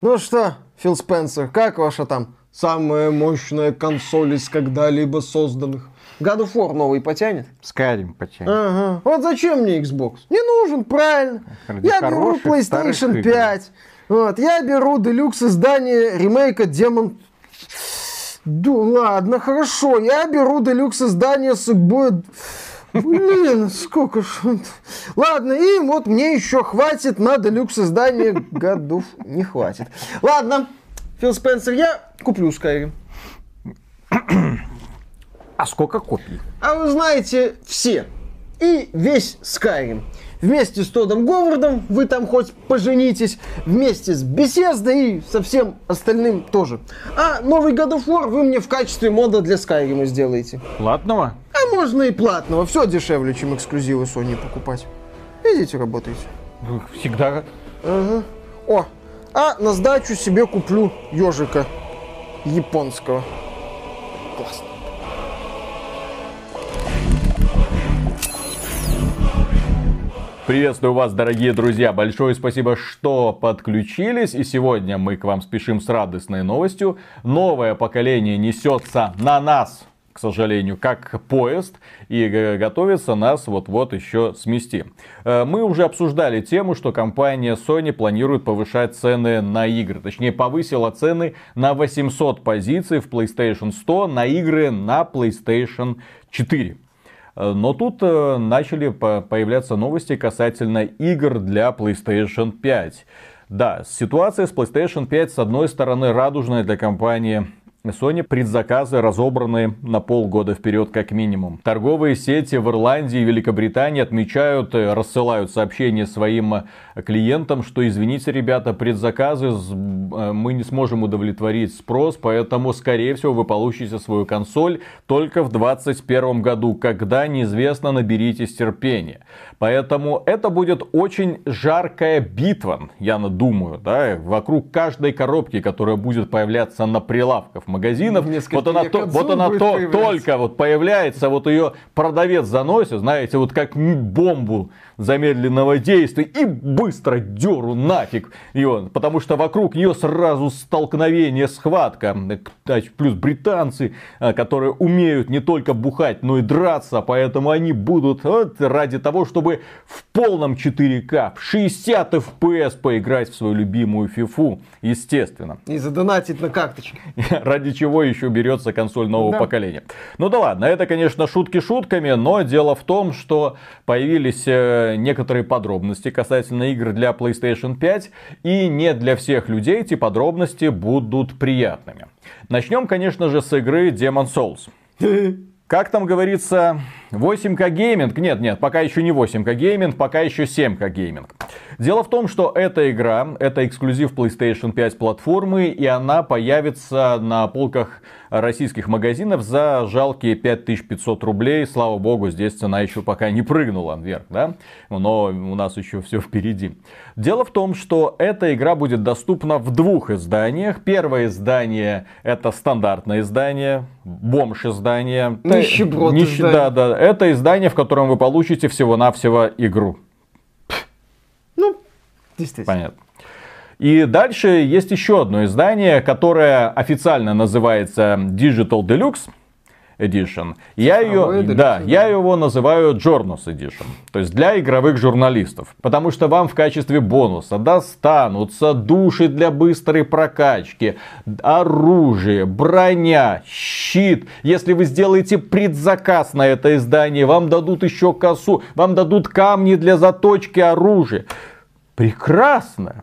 Ну что, Фил Спенсер, как ваша там самая мощная консоль из когда-либо созданных? God of War новый потянет? Skyrim потянет. Ага. Вот зачем мне Xbox? Не нужен, правильно. Ради я беру PlayStation игр. 5. Вот, я беру делюкс издание ремейка Demon... Да ладно, хорошо. Я беру делюкс издание Sackboy... Блин, сколько ж... Ладно, и вот мне еще хватит на делюкс издание годов. Не хватит. Ладно, Фил Спенсер, я куплю Skyrim. А сколько копий? А вы знаете, все. И весь Skyrim. Вместе с Тодом Говардом вы там хоть поженитесь, вместе с Bethesda и со всем остальным тоже. А новый God of War вы мне в качестве мода для Skyrim сделаете. Платного? Можно и платного, все дешевле, чем эксклюзивы Sony покупать. Идите работайте. Ну, Всегда. Ага. О, а на сдачу себе куплю ежика японского. Классно. Приветствую вас, дорогие друзья. Большое спасибо, что подключились. И сегодня мы к вам спешим с радостной новостью. Новое поколение несется на нас, к сожалению, как поезд. И э, готовится нас вот-вот еще смести. Э, Мы уже обсуждали тему, что компания Sony планирует повышать цены на игры. Точнее, повысила цены на 800 позиций в PlayStation 100 на игры на PlayStation 4. Э, Но тут начали по- появляться новости касательно игр для PlayStation 5. Да, ситуация с PlayStation 5 с одной стороны радужная для компании Sony предзаказы разобраны на полгода вперед как минимум. Торговые сети в Ирландии и Великобритании отмечают, э, рассылают сообщения своим э, клиентам, что извините, ребята, предзаказы э, мы не сможем удовлетворить спрос, поэтому, скорее всего, вы получите свою консоль только в 2021 году, когда неизвестно, наберитесь терпения. Поэтому это будет очень жаркая битва, я думаю, да, вокруг каждой коробки, которая будет появляться на прилавках магазинов. Несколько Вот она, то, вот она то, появляться. только вот появляется, вот ее продавец заносит, знаете, вот как бомбу замедленного действия и быстро деру нафиг ее, потому что вокруг нее сразу столкновение, схватка. Э, Плюс британцы, э, которые умеют не только бухать, но и драться, поэтому они будут вот ради того, чтобы в полном 4К, в 60 FPS поиграть в свою любимую фифу, естественно. И задонатить на карточке. Ради чего еще берется консоль нового Да. поколения. Ну да ладно, это, конечно, шутки шутками, но дело в том, что появились э, некоторые подробности касательно игр для PlayStation 5, и не для всех людей эти подробности будут приятными. Начнем, конечно же, с игры Demon Souls. Как там говорится, 8К гейминг? Нет, нет, пока еще не 8К гейминг, пока еще 7К гейминг. Дело в том, что эта игра, это эксклюзив PlayStation 5 платформы, и она появится на полках российских магазинов за жалкие 5500 рублей. Слава богу, здесь цена еще пока не прыгнула вверх, да? Но у нас еще все впереди. Дело в том, что эта игра будет доступна в двух изданиях. Первое издание это стандартное издание, бомж издание. Нищеброд Нищ- издание. Да, да, это издание, в котором вы получите всего-навсего игру. Ну, действительно. Понятно. И дальше есть еще одно издание, которое официально называется Digital Deluxe Edition. Я Цифровой ее, да. я его называю Journos Edition. То есть для игровых журналистов. Потому что вам в качестве бонуса достанутся души для быстрой прокачки, оружие, броня, щит. Если вы сделаете предзаказ на это издание, вам дадут еще косу, вам дадут камни для заточки оружия. Прекрасно.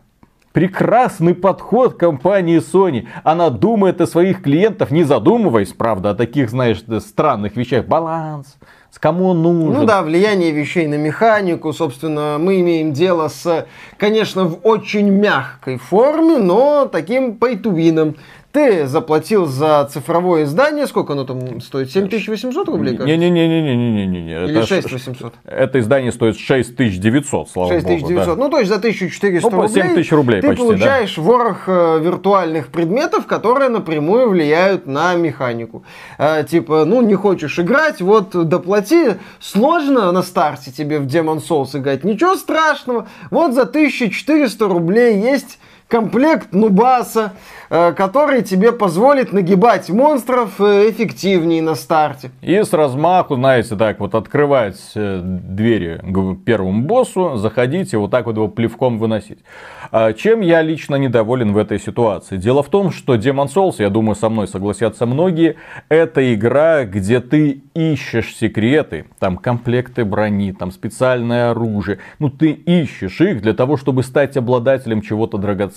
Прекрасный подход компании Sony. Она думает о своих клиентах, не задумываясь, правда, о таких, знаешь, странных вещах. Баланс, с кому он нужен. Ну да, влияние вещей на механику, собственно, мы имеем дело с, конечно, в очень мягкой форме, но таким пейтувином. Ты заплатил за цифровое издание, сколько оно там стоит? 7800 рублей? кажется? Не-не-не-не-не-не. Или Это, 6800? это издание стоит 6900, слава 6900. богу. да. Ну, то есть за 1400 Ну, рублей, 7000 рублей ты почти, да. получаешь ворох э, виртуальных предметов, которые напрямую влияют на механику. Э, типа, ну, не хочешь играть, вот доплати. Сложно на старте тебе в Demon Souls играть, ничего страшного. Вот за 1400 рублей есть комплект Нубаса, э, который тебе позволит нагибать монстров э, эффективнее на старте. И с размаху, знаете, так вот открывать э, двери к первому боссу, заходить и вот так вот его плевком выносить. А Чем я лично недоволен в этой ситуации? Дело в том, что Demon Souls, я думаю, со мной согласятся многие, это игра, где ты ищешь секреты, там комплекты брони, там специальное оружие. Ну, ты ищешь их для того, чтобы стать обладателем чего-то драгоценного.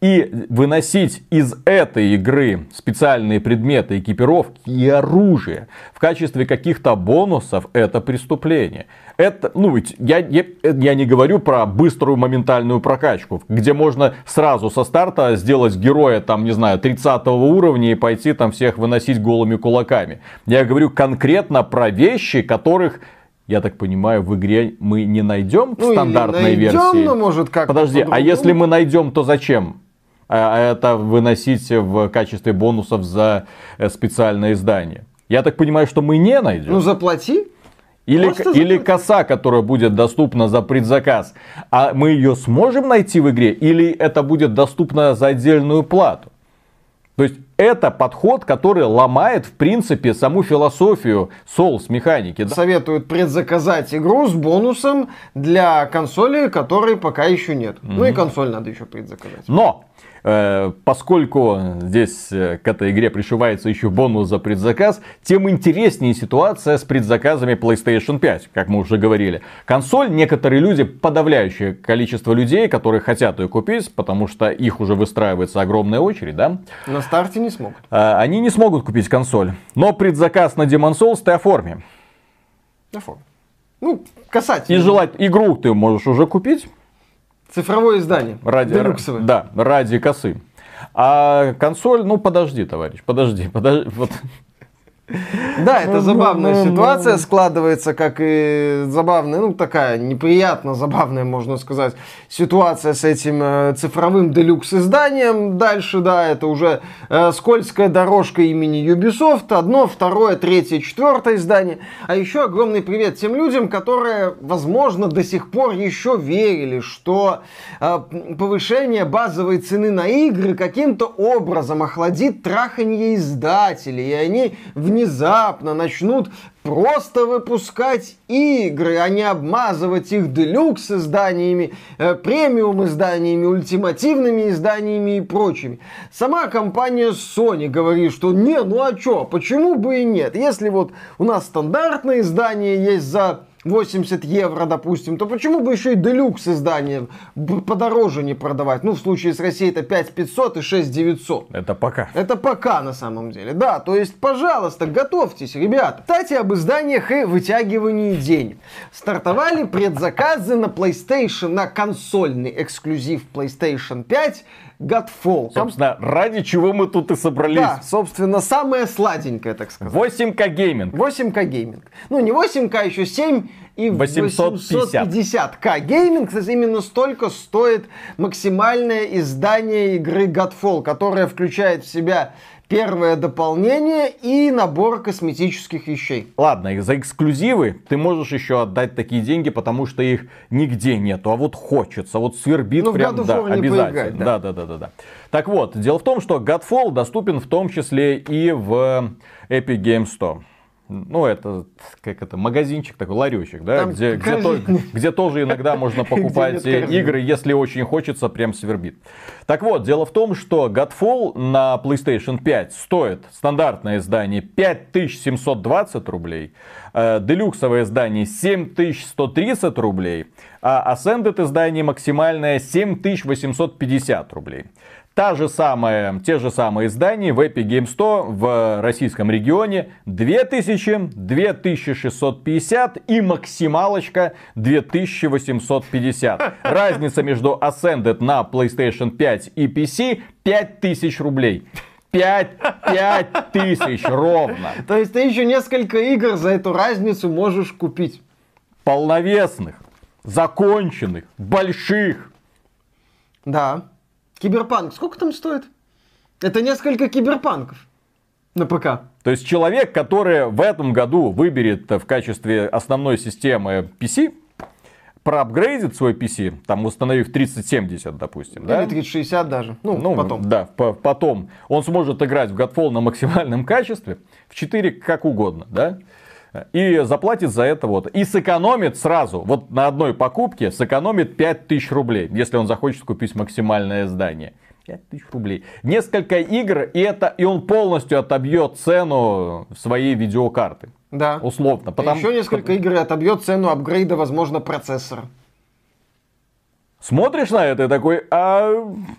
И выносить из этой игры специальные предметы, экипировки и оружие в качестве каких-то бонусов, это преступление. Это, ну, я, я, я не говорю про быструю моментальную прокачку, где можно сразу со старта сделать героя, там, не знаю, 30 уровня и пойти там всех выносить голыми кулаками. Я говорю конкретно про вещи, которых я так понимаю, в игре мы не найдем Ну, стандартной найдем, версии. но может как Подожди, а если мы найдем, то зачем? А это выносить в качестве бонусов за э, специальное издание. Я так понимаю, что мы не найдем. Ну, заплати. Или, Просто или заплати. коса, которая будет доступна за предзаказ. А мы ее сможем найти в игре? Или это будет доступно за отдельную плату? То есть это подход, который ломает, в принципе, саму философию Souls механики. Советуют предзаказать игру с бонусом для консоли, которой пока еще нет. Ну и консоль надо еще предзаказать. Но поскольку здесь э, к этой игре пришивается еще бонус за предзаказ, тем интереснее ситуация с предзаказами PlayStation 5, как мы уже говорили. Консоль, некоторые люди, подавляющее количество людей, которые хотят ее купить, потому что их уже выстраивается огромная очередь, да, На старте не смогут. э, они не смогут купить консоль. Но предзаказ на Demon Souls ты оформи. Оформи. Ну, касательно. И желать игру ты можешь уже купить, Цифровое издание. Ради, Делюксовое. да, ради косы. А консоль, ну подожди, товарищ, подожди, подожди. Вот. Да, это забавная ну, ну. ситуация складывается, как и забавная, ну такая неприятно забавная, можно сказать, ситуация с этим э, цифровым делюкс изданием. Дальше, да, это уже э, скользкая дорожка имени Ubisoft. Одно, второе, третье, четвертое издание. А еще огромный привет тем людям, которые, возможно, до сих пор еще верили, что э, повышение базовой цены на игры каким-то образом охладит траханье издателей, и они внезапно начнут просто выпускать игры, а не обмазывать их делюкс изданиями, э, премиум изданиями, ультимативными изданиями и прочими. Сама компания Sony говорит, что не, ну а чё, почему бы и нет? Если вот у нас стандартное издание есть за 80 евро, допустим, то почему бы еще и делюкс издание подороже не продавать? Ну, в случае с Россией это 5500 и 6900. Это пока. Это пока на самом деле. Да, то есть, пожалуйста, готовьтесь, ребята. Кстати, об изданиях и вытягивании денег. Стартовали предзаказы на PlayStation, на консольный эксклюзив PlayStation 5 Godfall. Ком- Собственно, ради чего мы тут и собрались. Да, собственно, самое сладенькое, так сказать. 8К гейминг. 8К гейминг. Ну, не 8К, еще 7 и 850. 850К гейминг. Кстати, именно столько стоит максимальное издание игры Godfall, которое включает в себя первое дополнение и набор косметических вещей. Ладно, за эксклюзивы ты можешь еще отдать такие деньги, потому что их нигде нету. А вот хочется, вот свербит Ну, прям, да, обязательно. поиграть, да. да. да, да, да, да. Так вот, дело в том, что Godfall доступен в том числе и в Epic Games Store. Ну, это, как это, магазинчик такой, ларечек, да, Там где, где, то- где тоже иногда можно покупать игры, если очень хочется, прям свербит. Так вот, дело в том, что Godfall на PlayStation 5 стоит стандартное издание 5720 рублей, э, делюксовое издание 7130 рублей, а Ascended издание максимальное 7850 рублей. Та же самая, те же самые издания в Epic Games Store в российском регионе 2000, 2650 и максималочка 2850. Разница между Ascended на PlayStation 5 и PC 5000 рублей. 5, 5 тысяч ровно. То есть ты еще несколько игр за эту разницу можешь купить. Полновесных, законченных, больших. Да. Киберпанк. Сколько там стоит? Это несколько киберпанков на ПК. То есть человек, который в этом году выберет в качестве основной системы PC, проапгрейдит свой PC, там установив 3070, допустим, да? Или 3060 даже. Ну, Ну, потом. Да, по- потом. Он сможет играть в Godfall на максимальном качестве, в 4 как угодно, да? И заплатит за это вот. И сэкономит сразу, вот на одной покупке, сэкономит 5000 рублей, если он захочет купить максимальное издание. 5000 рублей. Несколько игр, и, это, и он полностью отобьет цену своей видеокарты. Да. Условно. Потому, Еще несколько игр и отобьет цену апгрейда, возможно, процессора. Смотришь на это и такой, а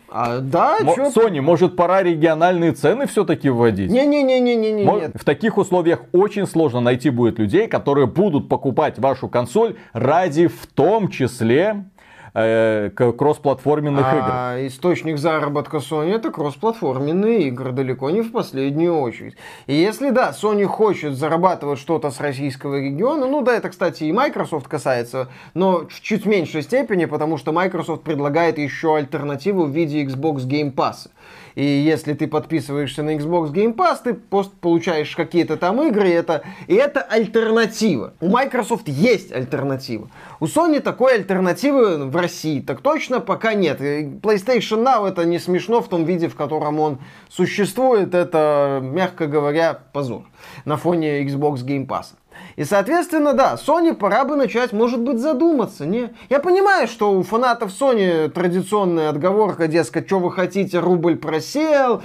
А, да, чё? Sony, может пора региональные цены все-таки вводить? Не-не-не-не-не-не. Мо-. В таких условиях очень сложно найти будет людей, которые будут покупать вашу консоль ради в том числе э, кроссплатформенных игр. А источник заработка Sony это кроссплатформенные игры, далеко не в последнюю очередь. И если, да, Sony хочет зарабатывать что-то с российского региона, ну да, это, кстати, и Microsoft касается, но в чуть меньшей степени, потому что Microsoft предлагает еще альтернативу в виде Xbox Game Pass. И если ты подписываешься на Xbox Game Pass, ты просто получаешь какие-то там игры, и это, и это альтернатива. У Microsoft есть альтернатива. У Sony такой альтернативы в России так точно пока нет. PlayStation Now это не смешно в том виде, в котором он существует. Это, мягко говоря, позор на фоне Xbox Game Pass. И, соответственно, да, Sony пора бы начать, может быть, задуматься. Не? Я понимаю, что у фанатов Sony традиционная отговорка, дескать, что вы хотите, рубль просел,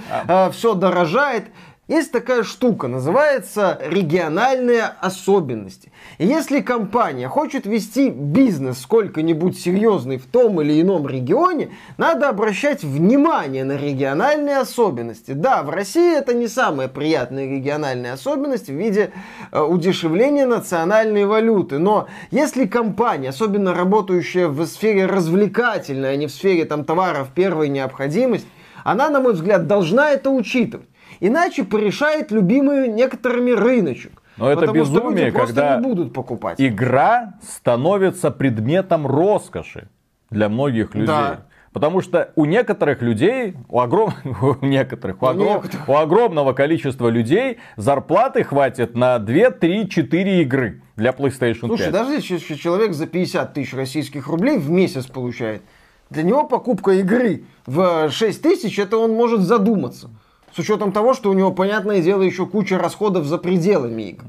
все дорожает. Есть такая штука, называется региональные особенности. И если компания хочет вести бизнес сколько-нибудь серьезный в том или ином регионе, надо обращать внимание на региональные особенности. Да, в России это не самые приятные региональные особенности в виде э, удешевления национальной валюты. Но если компания, особенно работающая в сфере развлекательной, а не в сфере там, товаров первой необходимости, она, на мой взгляд, должна это учитывать. Иначе порешает любимый некоторыми рыночек. Но это Потому безумие, когда не будут покупать. Игра становится предметом роскоши для многих людей. Да. Потому что у некоторых людей, у, огром... у некоторых, у, огром- у огромного количества людей зарплаты хватит на 2, 3, 4 игры для PlayStation 5. Слушай, даже если человек за 50 тысяч российских рублей в месяц получает, для него покупка игры в 6 тысяч, это он может задуматься. С учетом того, что у него, понятное дело, еще куча расходов за пределами игр.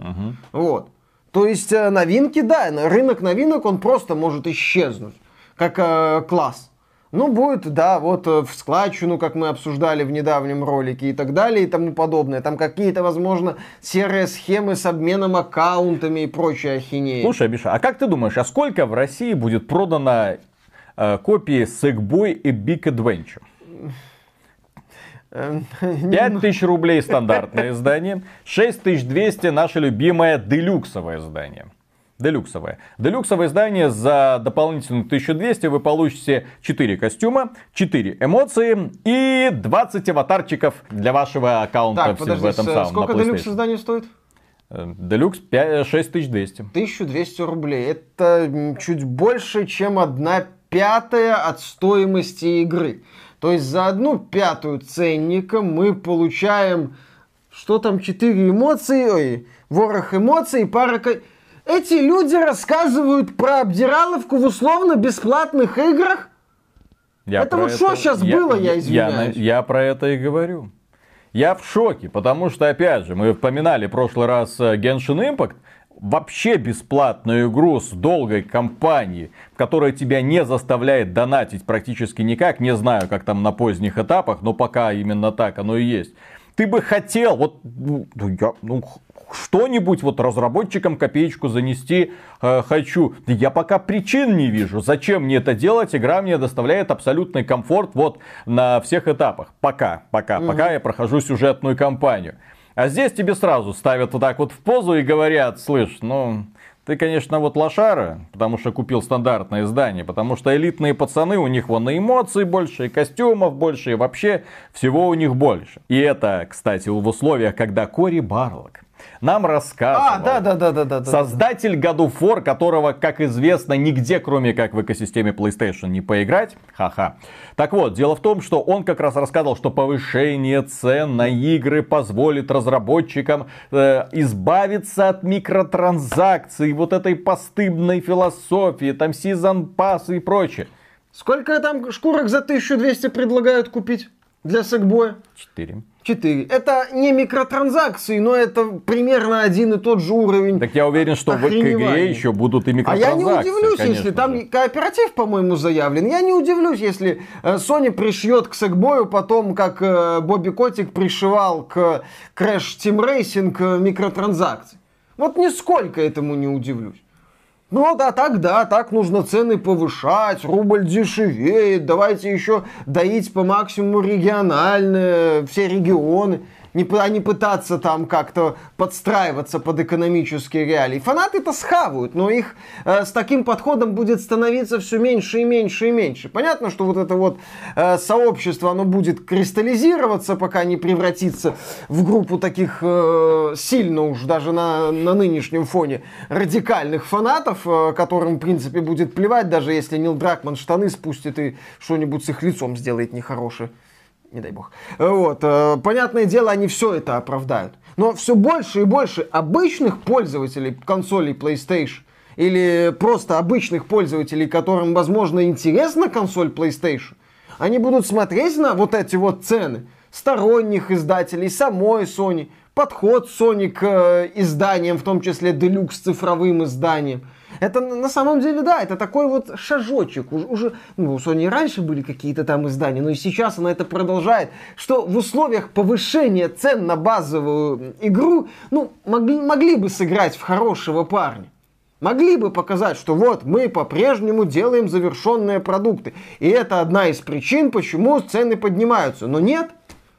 Вот. То есть э, новинки, да, рынок новинок, он просто может исчезнуть, как э, класс. Ну, будет, да, вот э, в складчину, как мы обсуждали в недавнем ролике и так далее и тому подобное. Там какие-то, возможно, серые схемы с обменом аккаунтами и прочая ахинея. Слушай, Миша, а как ты думаешь, а сколько в России будет продано э, копии Sackboy и Big Adventure? Эм, 5000 рублей стандартное издание, 6200 наше любимое делюксовое издание. Делюксовое. Делюксовое издание за дополнительную 1200 вы получите 4 костюма, 4 эмоции и 20 аватарчиков для вашего аккаунта Так, в подожди, этом с- самом сколько делюкс издание стоит? Э, Делюкс пя- 6200. 1200 рублей. Это чуть больше, чем одна пятая от стоимости игры. То есть за одну пятую ценника мы получаем, что там, 4 эмоции, ой, ворох эмоций пара... Эти люди рассказывают про обдираловку в условно-бесплатных играх? Я Это вот что щас было, я Я, извиняюсь. я про это и говорю. Я в шоке, потому что, опять же, мы вспоминали в прошлый раз э, Genshin Impact, вообще бесплатную игру с долгой кампанией, которая тебя не заставляет донатить практически никак, не знаю, как там на поздних этапах, но пока именно так оно и есть. Ты бы хотел, вот, ну, я, ну, что-нибудь вот разработчикам копеечку занести э, хочу. Я пока причин не вижу, зачем мне это делать. Игра мне доставляет абсолютный комфорт вот на всех этапах. Пока, пока, пока я прохожу сюжетную кампанию. А здесь тебе сразу ставят вот так вот в позу и говорят, слышь, ну, ты, конечно, вот лошара, потому что купил стандартное издание, потому что элитные пацаны, у них вон и эмоций больше, и костюмов больше, и вообще всего у них больше. И это, кстати, в условиях, когда Кори Барлок нам рассказывал. А, да, да, да, да, да. да. Создатель God of War, которого, как известно, нигде, кроме как в экосистеме PlayStation, не поиграть. Ха-ха. Так вот, дело в том, что он как раз рассказывал, что повышение цен на игры позволит разработчикам э, избавиться от микротранзакций, вот этой постыдной философии, там сезон пас и прочее. Сколько там шкурок за 1200 предлагают купить для Сэкбоя? Четыре. 4. Это не микротранзакции, но это примерно один и тот же уровень. Так я уверен, что в игре еще будут и А микротранзакции. я не удивлюсь, конечно если там же. кооператив, по-моему, заявлен. Я не удивлюсь, если э, Sony пришьет к Сэкбою потом, как э, Бобби Котик пришивал к Crash Team Racing э, микротранзакции. Вот нисколько этому не удивлюсь. Ну да, так да, так нужно цены повышать, рубль дешевеет, давайте еще доить по максимуму региональные, все регионы, не, а не пытаться там как-то подстраиваться под экономические реалии. Фанаты-то схавают, но их э, с таким подходом будет становиться все меньше и меньше и меньше. Понятно, что вот это вот э, сообщество, оно будет кристаллизироваться, пока не превратится в группу таких э, сильно уж даже на, на нынешнем фоне радикальных фанатов, э, которым, в принципе, будет плевать, даже если Нил Дракман штаны спустит и что-нибудь с их лицом сделает нехорошее. Не дай бог. Вот. э, Понятное дело, они все это оправдают. Но все больше и больше обычных пользователей консолей PlayStation или просто обычных пользователей, которым, возможно, интересна консоль PlayStation, они будут смотреть на вот эти вот цены сторонних издателей, самой Sony, подход Sony к э, изданиям, в том числе делюкс цифровым изданиям. Это на самом деле, да, это такой вот шажочек. Уж- Уже, ну, у Sony раньше были какие-то там издания, но и сейчас она это продолжает. Что в условиях повышения цен на базовую игру, ну, могли, могли бы сыграть в хорошего парня. Могли бы показать, что вот мы по-прежнему делаем завершенные продукты. И это одна из причин, почему цены поднимаются. Но нет,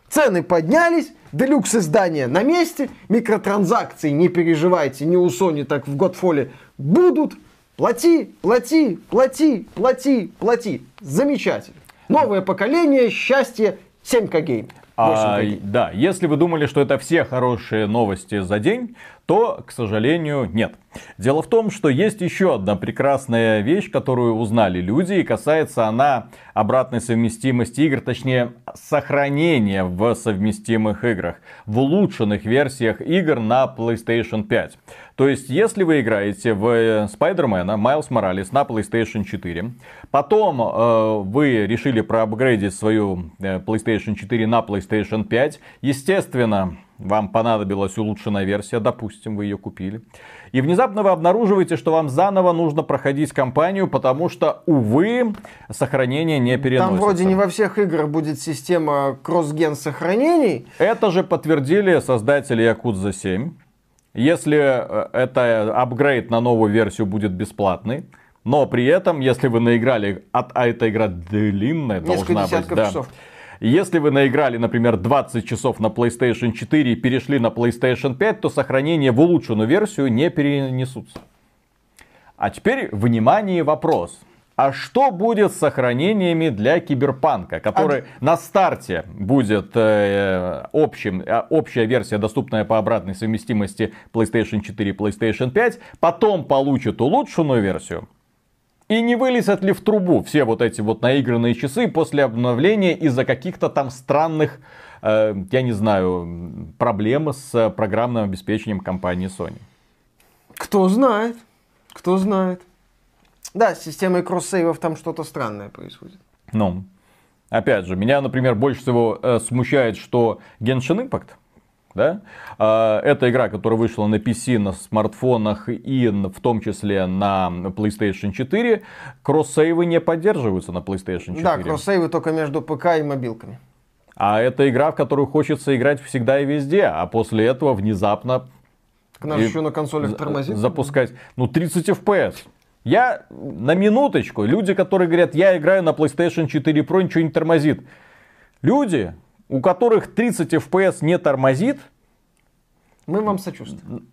цены поднялись, делюкс издания на месте, микротранзакции, не переживайте, не у Sony, так в Godfall будут. Плати, плати, плати, плати, плати. Замечательно. Новое поколение, счастье, 7К гейм. А, 8К гейм. да, если вы думали, что это все хорошие новости за день, то, к сожалению, нет. Дело в том, что есть еще одна прекрасная вещь, которую узнали люди, и касается она обратной совместимости игр, точнее, сохранения в совместимых играх, в улучшенных версиях игр на PlayStation 5. То есть, если вы играете в Спайдермена Майлз Моралес на PlayStation 4, потом э, вы решили проапгрейдить свою э, PlayStation 4 на PlayStation 5, естественно, вам понадобилась улучшенная версия, допустим, вы ее купили. И внезапно вы обнаруживаете, что вам заново нужно проходить кампанию, потому что, увы, сохранение не переносится. Там вроде не во всех играх будет система кросс-ген сохранений. Это же подтвердили создатели Yakuza 7. Если э, это апгрейд на новую версию будет бесплатный, но при этом, если вы наиграли, а, а эта игра длинная Несколько должна быть, да. часов. Если вы наиграли, например, 20 часов на PlayStation 4 и перешли на PlayStation 5, то сохранение в улучшенную версию не перенесутся. А теперь, внимание, вопрос. А что будет с сохранениями для Киберпанка, который на старте будет э, общим, э, общая версия, доступная по обратной совместимости PlayStation 4 и PlayStation 5, потом получит улучшенную версию? И не вылезят ли в трубу все вот эти вот наигранные часы после обновления из-за каких-то там странных, э, я не знаю, проблем с программным обеспечением компании Sony? Кто знает, кто знает. Да, с системой кроссейвов там что-то странное происходит. Ну, опять же, меня, например, больше всего э, смущает, что Genshin Impact, да, э, это игра, которая вышла на PC, на смартфонах и в том числе на PlayStation 4, кроссейвы не поддерживаются на PlayStation 4. Да, кроссейвы только между ПК и мобилками. А это игра, в которую хочется играть всегда и везде, а после этого внезапно нас И еще на консолях тормозит. запускать, ну, 30 FPS. Я на минуточку, люди, которые говорят, я играю на PlayStation 4 Pro, ничего не тормозит. Люди, у которых 30 FPS не тормозит, Мы вам сочувствуем.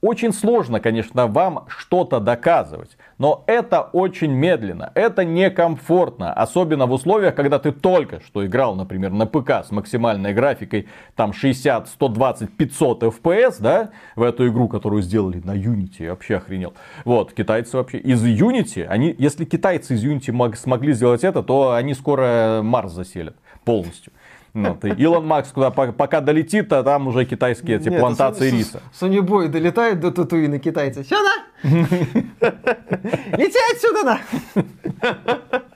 очень сложно, конечно, вам что-то доказывать. Но это очень медленно, это некомфортно. Особенно в условиях, когда ты только что играл, например, на ПК с максимальной графикой там 60, 120, 500 FPS, да, в эту игру, которую сделали на Unity, я вообще охренел. Вот, китайцы вообще из Unity, они, если китайцы из Unity мог, смогли сделать это, то они скоро Марс заселят полностью. Вот, и Илон Макс куда пока долетит, а там уже китайские эти Нет, плантации риса. Сони Бой долетает до Татуина китайцы. Сюда! Лети отсюда, на!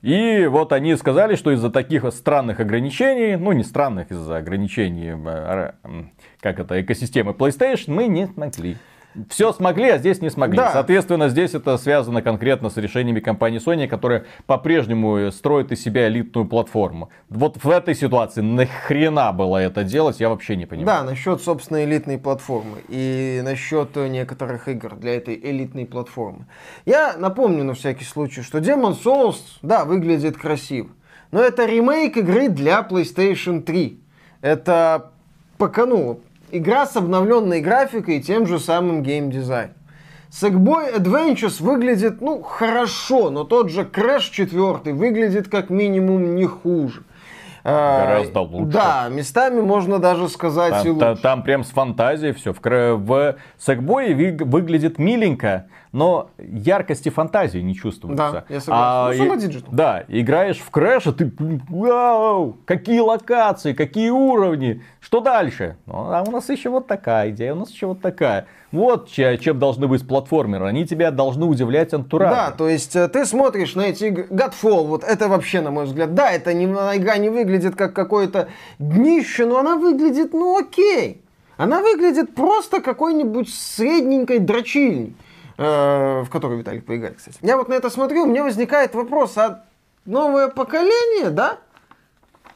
И вот они сказали, что из-за таких странных ограничений, ну не странных, из-за ограничений, э, как это, экосистемы PlayStation, мы не смогли. Все смогли, а здесь не смогли. Да. Соответственно, здесь это связано конкретно с решениями компании Sony, которая по-прежнему строит из себя элитную платформу. Вот в этой ситуации нахрена было это делать, я вообще не понимаю. Да, насчет, собственно, элитной платформы и насчет некоторых игр для этой элитной платформы. Я напомню на всякий случай, что Demon Souls, да, выглядит красиво, но это ремейк игры для PlayStation 3. Это пока, ну, игра с обновленной графикой и тем же самым геймдизайном. Sackboy Adventures выглядит, ну, хорошо, но тот же Crash 4 выглядит как минимум не хуже. А, Гораздо лучше. Да, местами можно даже сказать и Там, та- лучше. там прям с фантазией все. В, в ви- выглядит миленько, но яркости фантазии не чувствуется. Да, я согласен. Ну, и-. Да, играешь в Crash, и ты, вау, какие локации, какие уровни, что дальше? Ну, а у нас еще вот такая идея, у нас еще вот такая. Вот че- чем должны быть платформеры, они тебя должны удивлять антуражем. Да, то есть э, ты смотришь на эти игры. Godfall, вот это вообще, на мой взгляд, да, это не, игра не выглядит как какое-то днище, но она выглядит, ну окей. Она выглядит просто какой-нибудь средненькой дрочильней, в которую Виталик поиграет, кстати. Я вот на это смотрю, у меня возникает вопрос, а новое поколение, да?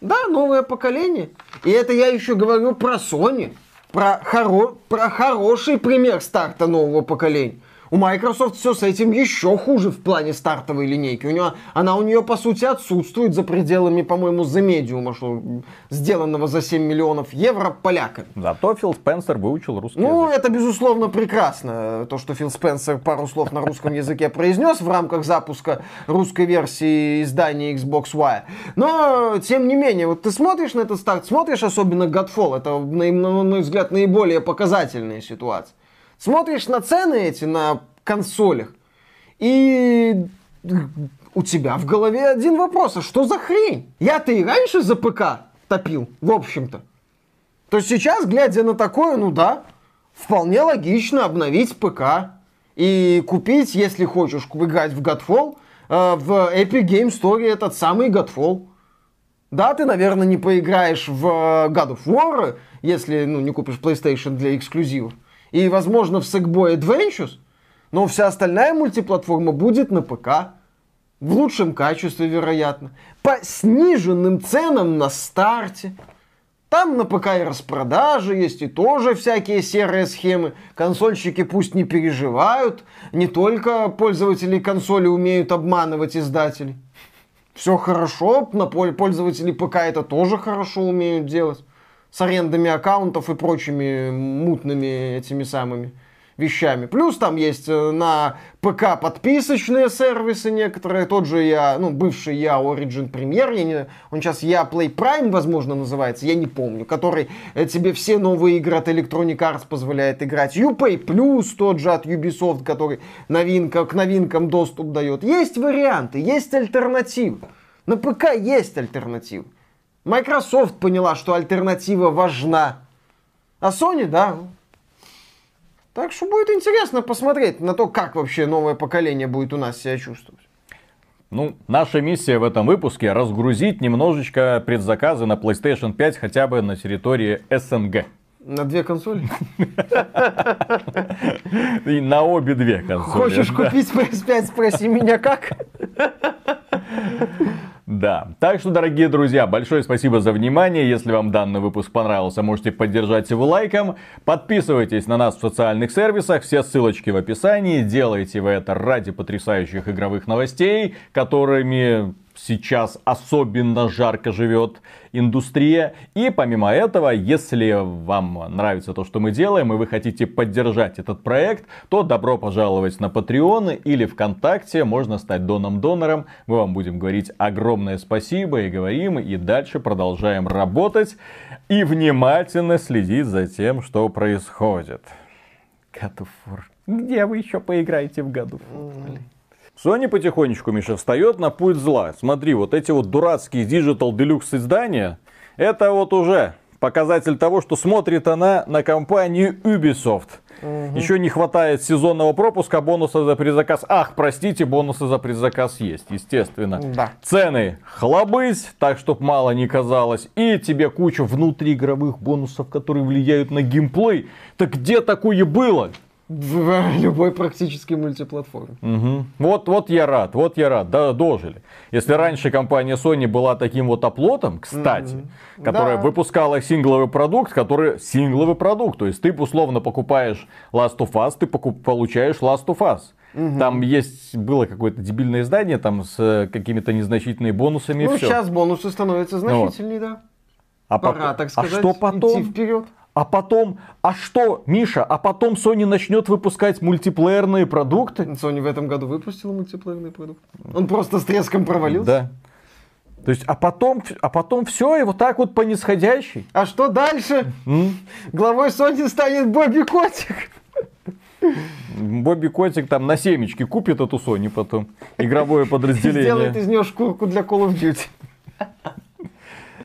Да, новое поколение. И это я еще говорю про Sony. Про, хоро- про хороший пример старта нового поколения. У Microsoft все с этим еще хуже в плане стартовой линейки. У нее, она у нее, по сути, отсутствует за пределами, по-моему, за медиума, что, сделанного за 7 миллионов евро поляками. Зато Фил Спенсер выучил русский Ну, язык. это безусловно прекрасно. То, что Фил Спенсер пару слов на русском языке произнес в рамках запуска русской версии издания Xbox Y. Но, тем не менее, вот ты смотришь на этот старт, смотришь особенно Godfall, это, на, на мой взгляд, наиболее показательная ситуация. Смотришь на цены эти на консолях, и у тебя в голове один вопрос, а что за хрень? Я-то и раньше за ПК топил, в общем-то. То сейчас, глядя на такое, ну да, вполне логично обновить ПК и купить, если хочешь, играть в Godfall, э, в Epic Game Store этот самый Godfall. Да, ты, наверное, не поиграешь в э, God of War, если ну, не купишь PlayStation для эксклюзивов. И, возможно, в Sackboy Adventures, но вся остальная мультиплатформа будет на ПК. В лучшем качестве, вероятно. По сниженным ценам на старте. Там на ПК и распродажи есть, и тоже всякие серые схемы. Консольщики пусть не переживают. Не только пользователи консоли умеют обманывать издателей. Все хорошо, на пользователи ПК это тоже хорошо умеют делать. С арендами аккаунтов и прочими мутными этими самыми вещами. Плюс там есть э, на ПК подписочные сервисы некоторые. Тот же я, ну, бывший я Origin Premier, я не, он сейчас я Play Prime, возможно, называется, я не помню, который э, тебе все новые игры от Electronic Arts позволяет играть. Upay Plus, тот же от Ubisoft, который новинка, к новинкам доступ дает. Есть варианты, есть альтернативы. На ПК есть альтернатива. Microsoft поняла, что альтернатива важна. А Sony, да. Так что будет интересно посмотреть на то, как вообще новое поколение будет у нас себя чувствовать. Ну, наша миссия в этом выпуске разгрузить немножечко предзаказы на PlayStation 5 хотя бы на территории СНГ. На две консоли? И на обе две консоли. Хочешь купить PS5, спроси меня как? Да. Так что, дорогие друзья, большое спасибо за внимание. Если вам данный выпуск понравился, можете поддержать его лайком. Подписывайтесь на нас в социальных сервисах. Все ссылочки в описании. Делайте вы это ради потрясающих игровых новостей, которыми сейчас особенно жарко живет индустрия. И помимо этого, если вам нравится то, что мы делаем, и вы хотите поддержать этот проект, то добро пожаловать на Patreon или ВКонтакте. Можно стать доном-донором. Мы вам будем говорить огромное спасибо и говорим, и дальше продолжаем работать и внимательно следить за тем, что происходит. God. Где вы еще поиграете в году? Sony потихонечку, Миша, встает на путь зла. Смотри, вот эти вот дурацкие Digital Deluxe издания, это вот уже показатель того, что смотрит она на компанию Ubisoft. Угу. Еще не хватает сезонного пропуска, бонуса за предзаказ. Ах, простите, бонусы за предзаказ есть, естественно. Да. Цены хлобысь, так, чтобы мало не казалось. И тебе куча внутриигровых бонусов, которые влияют на геймплей. Так где такое было? В любой практически мультиплатформе. Угу. Вот, вот я рад, вот я рад, да, дожили. Если раньше компания Sony была таким вот оплотом, кстати, угу. которая да. выпускала сингловый продукт, который сингловый продукт, то есть ты условно покупаешь Last of Us, ты покуп, получаешь Last of Us. Угу. Там есть, было какое-то дебильное издание, там с э, какими-то незначительными бонусами. Ну, и все. сейчас бонусы становятся значительнее, вот. да. А Пора, потом, так сказать, а что потом? идти вперед. А потом, а что, Миша, а потом Sony начнет выпускать мультиплеерные продукты? Sony в этом году выпустила мультиплеерный продукт. Он просто с треском провалился. Да. То есть, а потом, а потом все, и вот так вот по нисходящей. А что дальше? Mm? Главой Sony станет Бобби Котик. Бобби Котик там на семечки купит эту Sony потом. Игровое подразделение. Сделает из нее шкурку для Call of Duty.